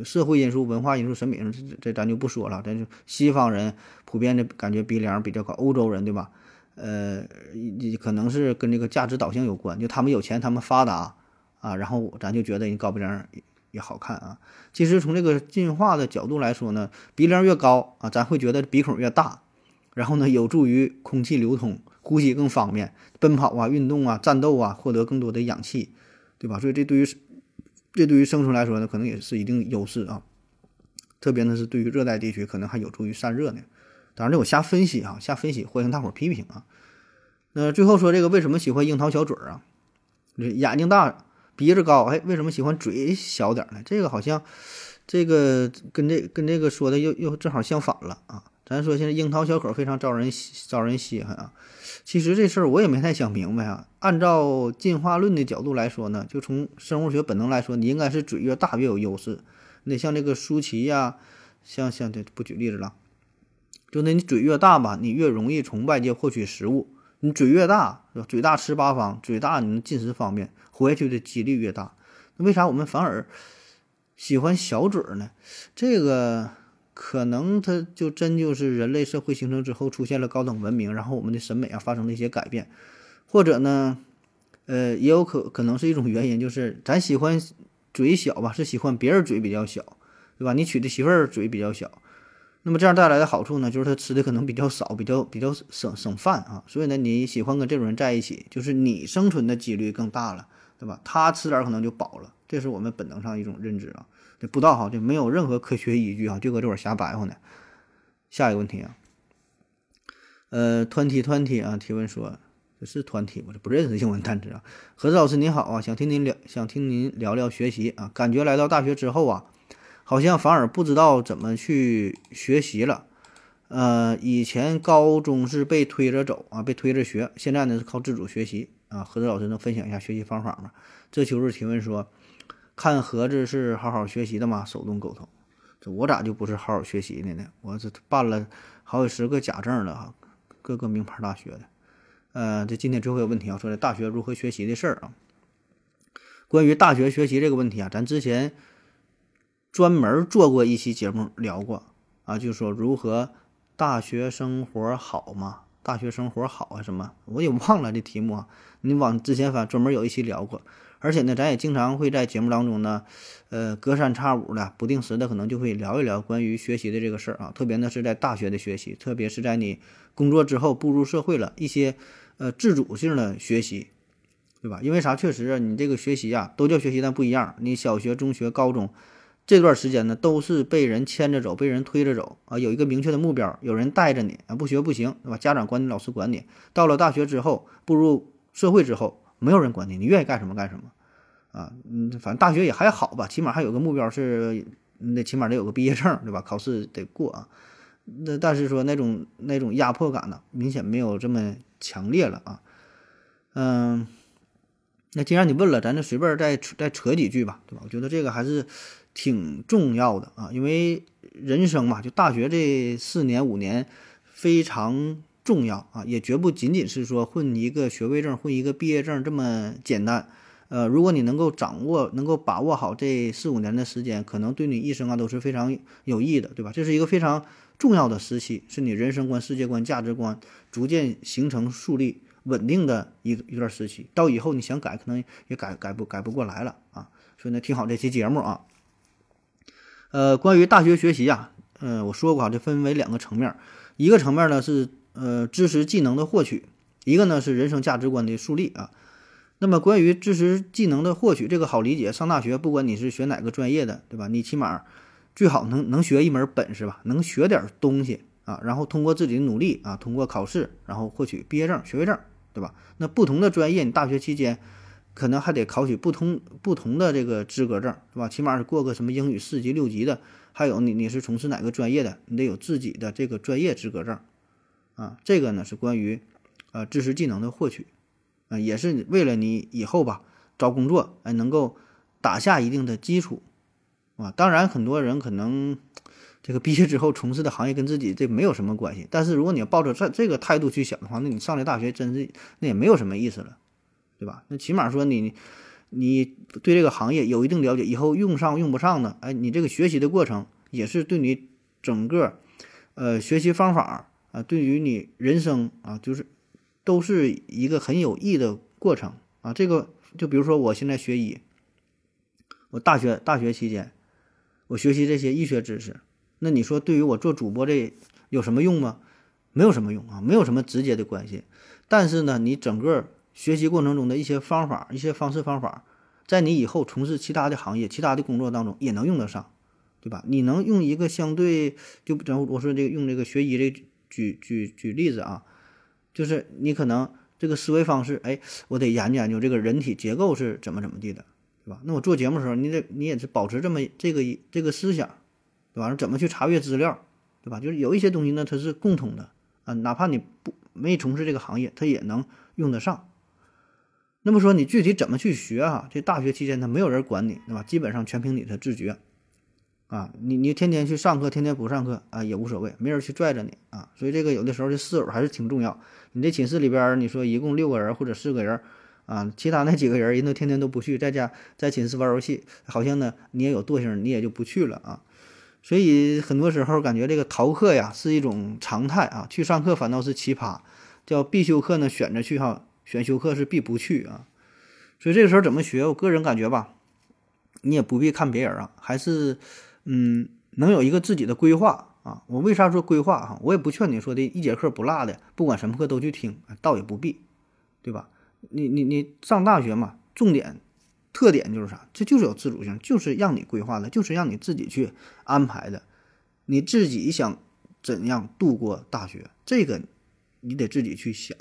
社会因素、文化因素、审美这这咱就不说了。咱就西方人普遍的感觉鼻梁比较高，欧洲人对吧？呃，可能是跟这个价值导向有关，就他们有钱，他们发达。啊，然后咱就觉得你高鼻梁也好看啊。其实从这个进化的角度来说呢，鼻梁越高啊，咱会觉得鼻孔越大，然后呢，有助于空气流通，呼吸更方便，奔跑啊、运动啊、战斗啊，获得更多的氧气，对吧？所以这对于这对于生存来说呢，可能也是一定优势啊。特别呢是对于热带地区，可能还有助于散热呢。当然这我瞎分析啊，瞎分析，欢迎大伙批评啊。那最后说这个为什么喜欢樱桃小嘴儿啊？眼睛大。鼻子高，哎，为什么喜欢嘴小点儿呢？这个好像，这个跟这跟这个说的又又正好相反了啊！咱说现在樱桃小口非常招人招人稀罕啊。其实这事儿我也没太想明白啊。按照进化论的角度来说呢，就从生物学本能来说，你应该是嘴越大越有优势。那像这个舒淇呀，像像这不举例子了，就那你嘴越大吧，你越容易从外界获取食物。你嘴越大，嘴大吃八方，嘴大你能进食方便，活下去的几率越大。那为啥我们反而喜欢小嘴呢？这个可能它就真就是人类社会形成之后出现了高等文明，然后我们的审美啊发生了一些改变，或者呢，呃，也有可可能是一种原因，就是咱喜欢嘴小吧，是喜欢别人嘴比较小，对吧？你娶的媳妇儿嘴比较小。那么这样带来的好处呢，就是他吃的可能比较少，比较比较省省饭啊。所以呢，你喜欢跟这种人在一起，就是你生存的几率更大了，对吧？他吃点可能就饱了，这是我们本能上一种认知啊。这不知道哈，就没有任何科学依据啊，就搁这会儿瞎白话呢。下一个问题啊，呃，团体团体啊，提问说这是团体吗？这不认识英文单词啊。何子老师您好啊，想听您聊，想听您聊聊学习啊，感觉来到大学之后啊。好像反而不知道怎么去学习了，呃，以前高中是被推着走啊，被推着学，现在呢是靠自主学习啊。何子老师能分享一下学习方法吗？这就是提问说，看盒子是好好学习的吗？手动沟通，这我咋就不是好好学习的呢？我这办了好几十个假证了哈，各个名牌大学的。呃，这今天最后一个问题要，说的大学如何学习的事儿啊。关于大学学习这个问题啊，咱之前。专门做过一期节目聊过啊，就是说如何大学生活好嘛？大学生活好啊什么？我也忘了这题目啊。你往之前反，专门有一期聊过。而且呢，咱也经常会在节目当中呢，呃，隔三差五的、不定时的，可能就会聊一聊关于学习的这个事儿啊。特别呢是在大学的学习，特别是在你工作之后步入社会了一些呃自主性的学习，对吧？因为啥？确实啊，你这个学习啊，都叫学习，但不一样。你小学、中学、高中。这段时间呢，都是被人牵着走，被人推着走啊，有一个明确的目标，有人带着你啊，不学不行，对吧？家长管你，老师管你。到了大学之后，步入社会之后，没有人管你，你愿意干什么干什么，啊，嗯，反正大学也还好吧，起码还有个目标是，那起码得有个毕业证，对吧？考试得过啊。那但是说那种那种压迫感呢，明显没有这么强烈了啊。嗯，那既然你问了，咱就随便再再扯几句吧，对吧？我觉得这个还是。挺重要的啊，因为人生嘛，就大学这四年五年非常重要啊，也绝不仅仅是说混一个学位证、混一个毕业证这么简单。呃，如果你能够掌握、能够把握好这四五年的时间，可能对你一生啊都是非常有益的，对吧？这是一个非常重要的时期，是你人生观、世界观、价值观逐渐形成、树立、稳定的一一段时期。到以后你想改，可能也改改不改不过来了啊。所以呢，听好这期节目啊。呃，关于大学学习啊，嗯，我说过啊，这分为两个层面，一个层面呢是呃知识技能的获取，一个呢是人生价值观的树立啊。那么关于知识技能的获取，这个好理解，上大学不管你是学哪个专业的，对吧？你起码最好能能学一门本事吧，能学点东西啊，然后通过自己的努力啊，通过考试，然后获取毕业证、学位证，对吧？那不同的专业，你大学期间可能还得考取不同不同的这个资格证，是吧？起码是过个什么英语四级、六级的，还有你你是从事哪个专业的，你得有自己的这个专业资格证啊。这个呢是关于呃知识技能的获取啊，也是为了你以后吧找工作哎能够打下一定的基础。啊，当然，很多人可能这个毕业之后从事的行业跟自己这没有什么关系。但是如果你要抱着这这个态度去想的话，那你上了大学真是那也没有什么意思了，对吧？那起码说你你对这个行业有一定了解，以后用上用不上呢？哎，你这个学习的过程也是对你整个呃学习方法啊，对于你人生啊，就是都是一个很有益的过程啊。这个就比如说我现在学医，我大学大学期间。我学习这些医学知识，那你说对于我做主播这有什么用吗？没有什么用啊，没有什么直接的关系。但是呢，你整个学习过程中的一些方法、一些方式方法，在你以后从事其他的行业、其他的工作当中也能用得上，对吧？你能用一个相对就，然后我说这个用这个学医的举举举例子啊，就是你可能这个思维方式，哎，我得研究研究这个人体结构是怎么怎么地的。对吧？那我做节目的时候，你得你也是保持这么这个这个思想，对吧？怎么去查阅资料，对吧？就是有一些东西呢，它是共通的啊，哪怕你不没从事这个行业，它也能用得上。那么说你具体怎么去学啊？这大学期间他没有人管你，对吧？基本上全凭你的自觉啊。你你天天去上课，天天不上课啊也无所谓，没人去拽着你啊。所以这个有的时候这室友还是挺重要。你这寝室里边，你说一共六个人或者四个人。啊，其他那几个人，人都天天都不去，在家在寝室玩游戏，好像呢你也有惰性，你也就不去了啊。所以很多时候感觉这个逃课呀是一种常态啊，去上课反倒是奇葩。叫必修课呢选着去哈，选修课是必不去啊。所以这个时候怎么学？我个人感觉吧，你也不必看别人啊，还是嗯能有一个自己的规划啊。我为啥说规划哈？我也不劝你说的一节课不落的，不管什么课都去听，倒也不必，对吧？你你你上大学嘛，重点特点就是啥？这就是有自主性，就是让你规划的，就是让你自己去安排的。你自己想怎样度过大学，这个你得自己去想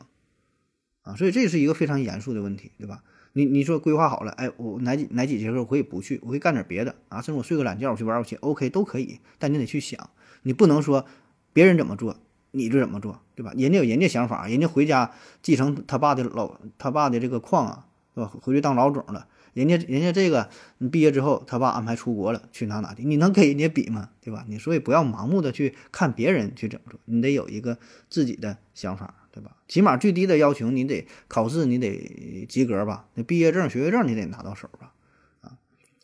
啊。所以这是一个非常严肃的问题，对吧？你你说规划好了，哎，我哪几哪几节课我可以不去，我可以干点别的啊，甚至我睡个懒觉，我去玩游戏，OK 都可以。但你得去想，你不能说别人怎么做。你就怎么做，对吧？人家有人家想法，人家回家继承他爸的老他爸的这个矿啊，是吧？回去当老总了。人家人家这个，你毕业之后，他爸安排出国了，去哪哪的，你能跟人家比吗？对吧？你所以不要盲目的去看别人去怎么做，你得有一个自己的想法，对吧？起码最低的要求，你得考试，你得及格吧？那毕业证、学位证你得拿到手吧？啊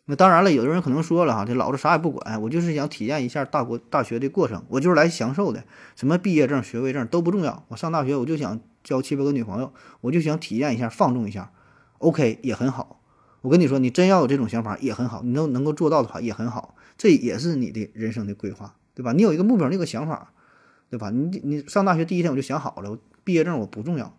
那当然了，有的人可能说了哈，这老子啥也不管，我就是想体验一下大国大学的过程，我就是来享受的，什么毕业证、学位证都不重要，我上大学我就想交七八个女朋友，我就想体验一下、放纵一下，OK 也很好。我跟你说，你真要有这种想法也很好，你能能够做到的话也很好，这也是你的人生的规划，对吧？你有一个目标，你有个想法，对吧？你你上大学第一天我就想好了，毕业证我不重要，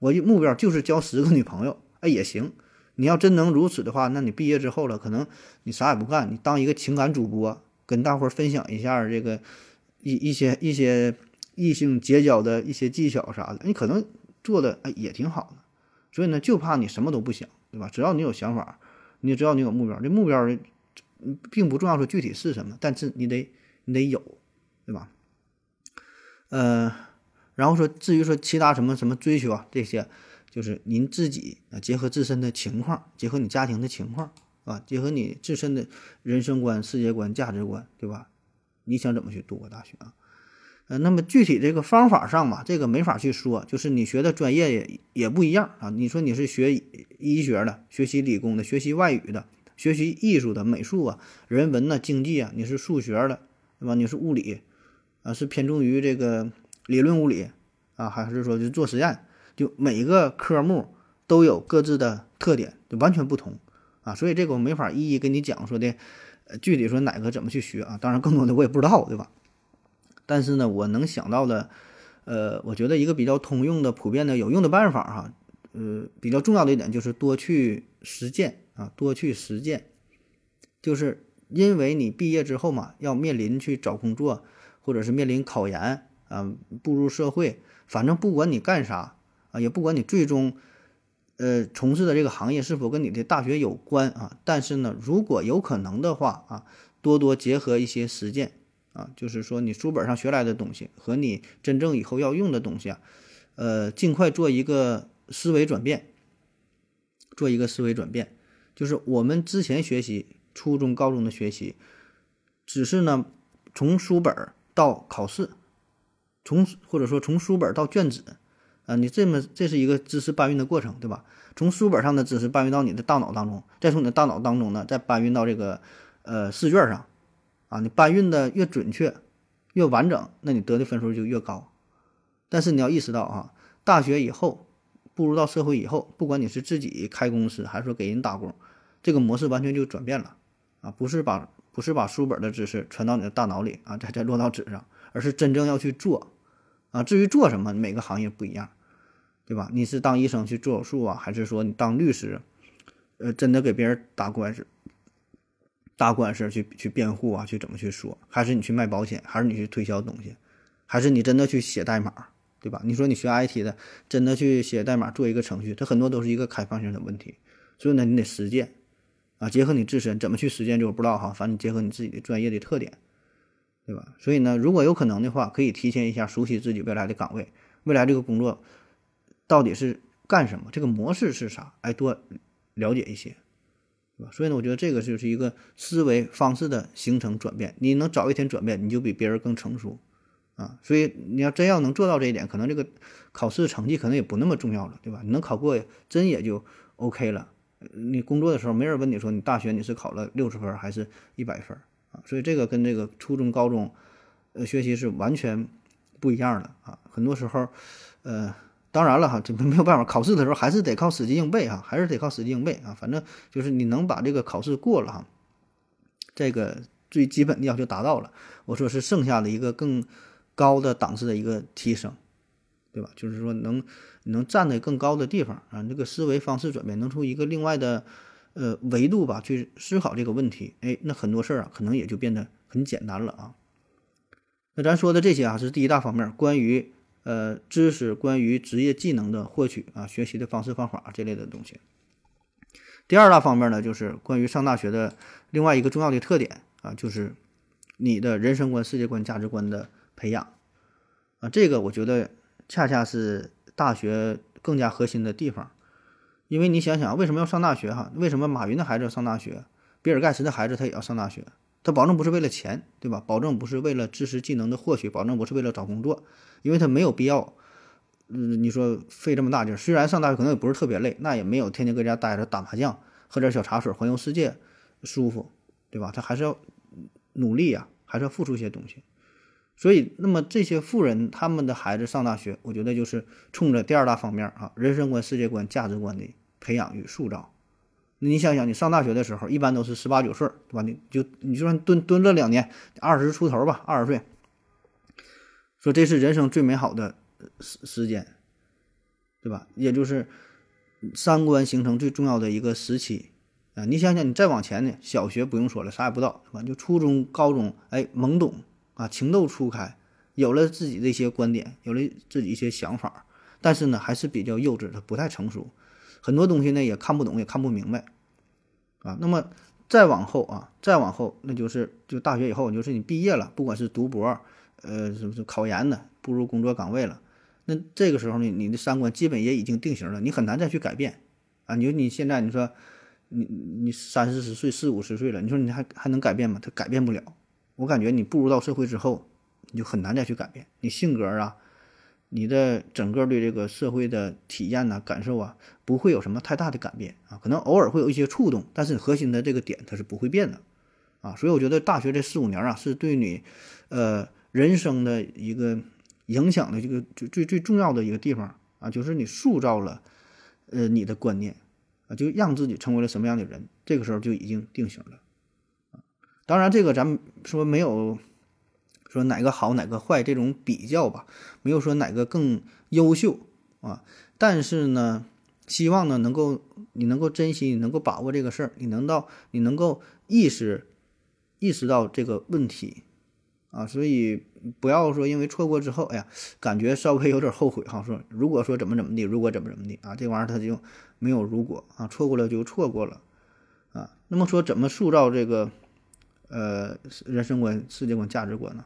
我目标就是交十个女朋友，哎也行。你要真能如此的话，那你毕业之后了，可能你啥也不干，你当一个情感主播，跟大伙儿分享一下这个一一些一些异性结交的一些技巧啥的，你可能做的哎也挺好的。所以呢，就怕你什么都不想，对吧？只要你有想法，你只要你有目标，这目标并不重要说具体是什么，但是你得你得有，对吧？呃，然后说至于说其他什么什么追求啊这些。就是您自己啊，结合自身的情况，结合你家庭的情况啊，结合你自身的人生观、世界观、价值观，对吧？你想怎么去度过大学啊？呃，那么具体这个方法上嘛，这个没法去说，就是你学的专业也也不一样啊。你说你是学医学的，学习理工的，学习外语的，学习艺术的，美术啊、人文呐、经济啊，你是数学的，对吧？你是物理啊，是偏重于这个理论物理啊，还是说就做实验？就每个科目都有各自的特点，就完全不同啊，所以这个我没法一一跟你讲说的，呃，具体说哪个怎么去学啊？当然，更多的我也不知道，对吧？但是呢，我能想到的，呃，我觉得一个比较通用的、普遍的、有用的办法哈，呃，比较重要的一点就是多去实践啊，多去实践，就是因为你毕业之后嘛，要面临去找工作，或者是面临考研啊，步入社会，反正不管你干啥啊，也不管你最终呃从事的这个行业是否跟你的大学有关啊，但是呢，如果有可能的话啊，多多结合一些实践啊，就是说你书本上学来的东西和你真正以后要用的东西啊，呃，尽快做一个思维转变。做一个思维转变，就是我们之前学习初中、高中的学习，只是呢从书本到考试，从或者说从书本到卷子，啊，你这么这是一个知识搬运的过程，对吧？从书本上的知识搬运到你的大脑当中，再从你的大脑当中呢再搬运到这个呃试卷上，啊，你搬运的越准确、越完整，那你得的分数就越高。但是你要意识到啊，大学以后。步入到社会以后，不管你是自己开公司，还是说给人打工，这个模式完全就转变了啊！不是把不是把书本的知识传到你的大脑里啊，再再落到纸上，而是真正要去做啊。至于做什么，每个行业不一样，对吧？你是当医生去做手术啊，还是说你当律师，呃，真的给别人打官司，打官司去去辩护啊，去怎么去说？还是你去卖保险，还是你去推销东西，还是你真的去写代码？对吧？你说你学 IT 的，真的去写代码做一个程序，它很多都是一个开放性的问题。所以呢，你得实践啊，结合你自身怎么去实践，就不知道哈。反正结合你自己的专业的特点，对吧？所以呢，如果有可能的话，可以提前一下熟悉自己未来的岗位，未来这个工作到底是干什么，这个模式是啥，哎，多了解一些，对吧？所以呢，我觉得这个就是一个思维方式的形成转变。你能早一天转变，你就比别人更成熟。啊，所以你要真要能做到这一点，可能这个考试成绩可能也不那么重要了，对吧？你能考过，真也就 OK 了。你工作的时候，没人问你说你大学你是考了六十分还是一百分所以这个跟这个初中、高中，呃，学习是完全不一样的啊。很多时候，呃，当然了哈，这没有办法，考试的时候还是得靠死记硬背哈，还是得靠死记硬背啊。反正就是你能把这个考试过了哈，这个最基本的要求达到了，我说是剩下的一个更。高的档次的一个提升，对吧？就是说能能站在更高的地方啊，这个思维方式转变，能从一个另外的呃维度吧去思考这个问题，哎，那很多事儿啊可能也就变得很简单了啊。那咱说的这些啊是第一大方面，关于呃知识、关于职业技能的获取啊，学习的方式方法这类的东西。第二大方面呢，就是关于上大学的另外一个重要的特点啊，就是你的人生观、世界观、价值观的。培养，啊，这个我觉得恰恰是大学更加核心的地方，因为你想想，为什么要上大学？哈，为什么马云的孩子要上大学？比尔盖茨的孩子他也要上大学，他保证不是为了钱，对吧？保证不是为了知识技能的获取，保证不是为了找工作，因为他没有必要，嗯，你说费这么大劲，虽然上大学可能也不是特别累，那也没有天天搁家待着打麻将，喝点小茶水，环游世界舒服，对吧？他还是要努力呀，还是要付出一些东西。所以，那么这些富人他们的孩子上大学，我觉得就是冲着第二大方面啊，人生观、世界观、价值观的培养与塑造。你想想，你上大学的时候，一般都是十八九岁，对吧？你就你就算蹲蹲了两年，二十出头吧，二十岁，说这是人生最美好的时时间，对吧？也就是三观形成最重要的一个时期啊。你想想，你再往前呢，小学不用说了，啥也不知道，是吧？就初中、高中，哎，懵懂。啊，情窦初开，有了自己的一些观点，有了自己一些想法，但是呢，还是比较幼稚，他不太成熟，很多东西呢也看不懂，也看不明白，啊，那么再往后啊，再往后，那就是就大学以后，就是你毕业了，不管是读博，呃，什么是考研的，步入工作岗位了，那这个时候呢，你的三观基本也已经定型了，你很难再去改变，啊，你说你现在你说你你三四十岁，四五十岁了，你说你还还能改变吗？他改变不了。我感觉你步入到社会之后，你就很难再去改变你性格啊，你的整个对这个社会的体验呐、感受啊，不会有什么太大的改变啊，可能偶尔会有一些触动，但是核心的这个点它是不会变的啊。所以我觉得大学这四五年啊，是对你，呃，人生的一个影响的这个最最最重要的一个地方啊，就是你塑造了，呃，你的观念啊，就让自己成为了什么样的人，这个时候就已经定型了。当然，这个咱们说没有说哪个好哪个坏这种比较吧，没有说哪个更优秀啊。但是呢，希望呢能够你能够珍惜，你能够把握这个事儿，你能到你能够意识意识到这个问题啊，所以不要说因为错过之后，哎呀，感觉稍微有点后悔哈。说如果说怎么怎么地，如果怎么怎么地啊，这玩意儿它就没有如果啊，错过了就错过了啊。那么说怎么塑造这个呃人生观、世界观、价值观呢？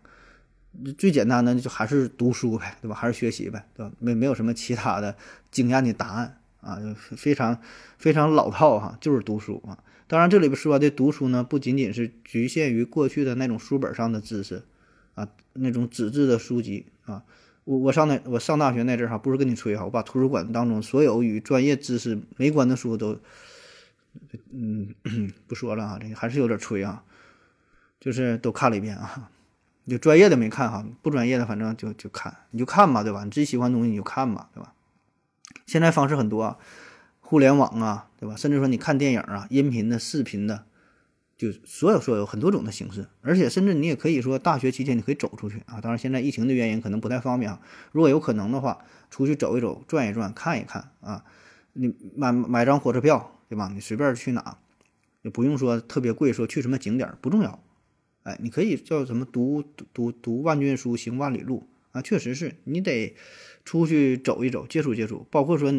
最简单的就还是读书呗，对吧？还是学习呗，对吧？没没有什么其他的惊艳的答案啊，就非常非常老套哈，就是读书啊。当然，这里边说的读书呢，不仅仅是局限于过去的那种书本上的知识啊，那种纸质的书籍啊。我我上那我上大学那阵儿哈，不是跟你吹哈，我把图书馆当中所有与专业知识没关的书都，嗯，不说了啊，这个还是有点吹啊，就是都看了一遍啊。就专业的没看哈，不专业的反正就就看，你就看吧，对吧？你自己喜欢的东西你就看吧，对吧？现在方式很多啊，互联网啊，对吧？甚至说你看电影啊，音频的、视频的，就所有所有很多种的形式，而且甚至你也可以说大学期间你可以走出去啊。当然现在疫情的原因可能不太方便啊。如果有可能的话，出去走一走、转一转、看一看啊。你买买张火车票，对吧？你随便去哪，也不用说特别贵，说去什么景点不重要。哎，你可以叫什么读读读万卷书，行万里路啊！确实是你得出去走一走，接触接触。包括说，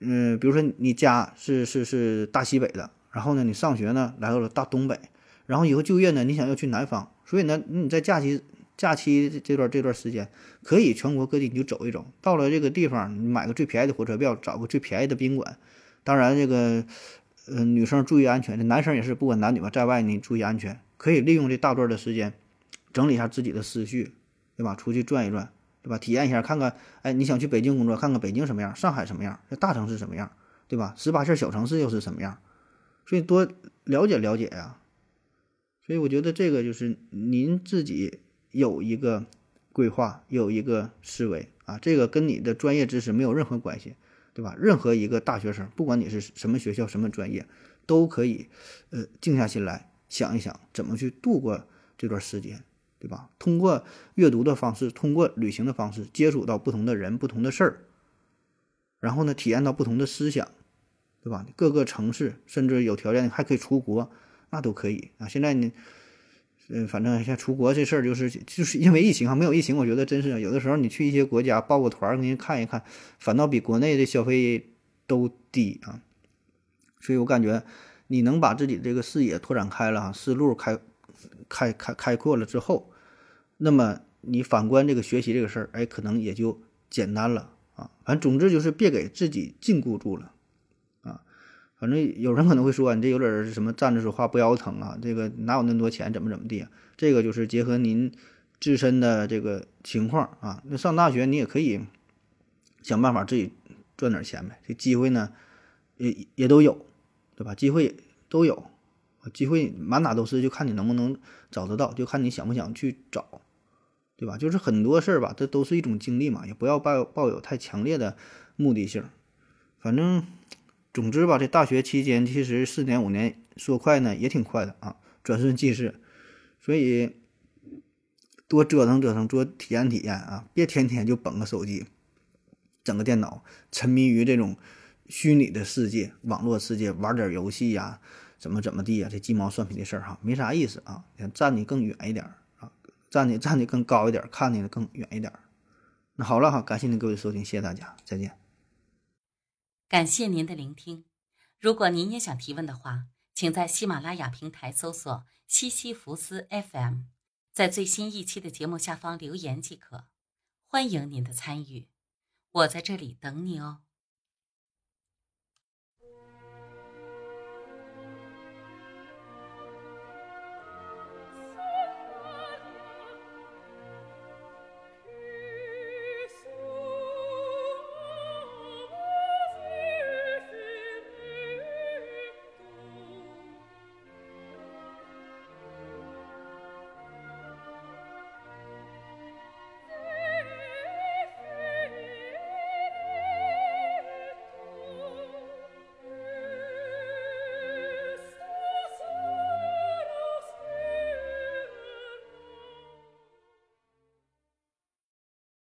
嗯，比如说你家是是是大西北的，然后呢，你上学呢来到了大东北，然后以后就业呢，你想要去南方，所以呢，你在假期假期这段这段时间，可以全国各地你就走一走。到了这个地方，你买个最便宜的火车票，找个最便宜的宾馆。当然，这个呃，女生注意安全，这男生也是，不管男女吧，在外你注意安全。可以利用这大段的时间，整理一下自己的思绪，对吧？出去转一转，对吧？体验一下，看看，哎，你想去北京工作，看看北京什么样，上海什么样，这大城市什么样，对吧？十八线小城市又是什么样？所以多了解了解呀。所以我觉得这个就是您自己有一个规划，有一个思维啊，这个跟你的专业知识没有任何关系，对吧？任何一个大学生，不管你是什么学校、什么专业，都可以，呃，静下心来。想一想怎么去度过这段时间，对吧？通过阅读的方式，通过旅行的方式，接触到不同的人、不同的事儿，然后呢，体验到不同的思想，对吧？各个城市，甚至有条件还可以出国，那都可以啊。现在呢，嗯，反正像出国这事儿，就是就是因为疫情啊，没有疫情，我觉得真是有的时候你去一些国家报个团给你看一看，反倒比国内的消费都低啊。所以我感觉。你能把自己这个视野拓展开了，思路开开开开阔了之后，那么你反观这个学习这个事儿，哎，可能也就简单了啊。反正总之就是别给自己禁锢住了啊。反正有人可能会说，你这有点什么站着说话不腰疼啊？这个哪有那么多钱，怎么怎么地？这个就是结合您自身的这个情况啊。那上大学你也可以想办法自己赚点钱呗。这机会呢，也也都有。对吧？机会都有，机会满哪都是，就看你能不能找得到，就看你想不想去找，对吧？就是很多事儿吧，这都是一种经历嘛，也不要抱抱有太强烈的目的性。反正，总之吧，这大学期间其实四年五年说快呢也挺快的啊，转瞬即逝。所以多折腾折腾，多体验体验啊，别天天就捧个手机，整个电脑，沉迷于这种。虚拟的世界，网络世界，玩点游戏呀，怎么怎么地呀？这鸡毛蒜皮的事儿哈，没啥意思啊。想站你更远一点啊，站你站你更高一点，看你的更远一点。那好了哈，感谢您各位收听，谢谢大家，再见。感谢您的聆听。如果您也想提问的话，请在喜马拉雅平台搜索“西西弗斯 FM”，在最新一期的节目下方留言即可。欢迎您的参与，我在这里等你哦。